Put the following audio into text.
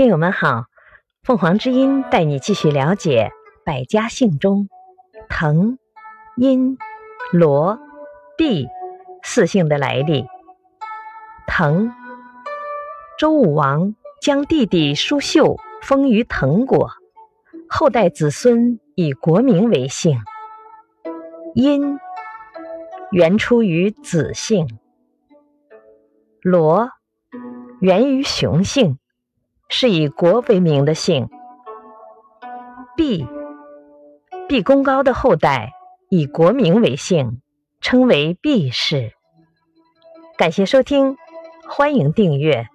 听友们好，凤凰之音带你继续了解百家姓中滕、殷、罗、毕四姓的来历。滕，周武王将弟弟叔秀封于滕国，后代子孙以国名为姓。殷，原出于子姓。罗，源于熊姓。是以国为名的姓，毕，毕公高的后代以国名为姓，称为毕氏。感谢收听，欢迎订阅。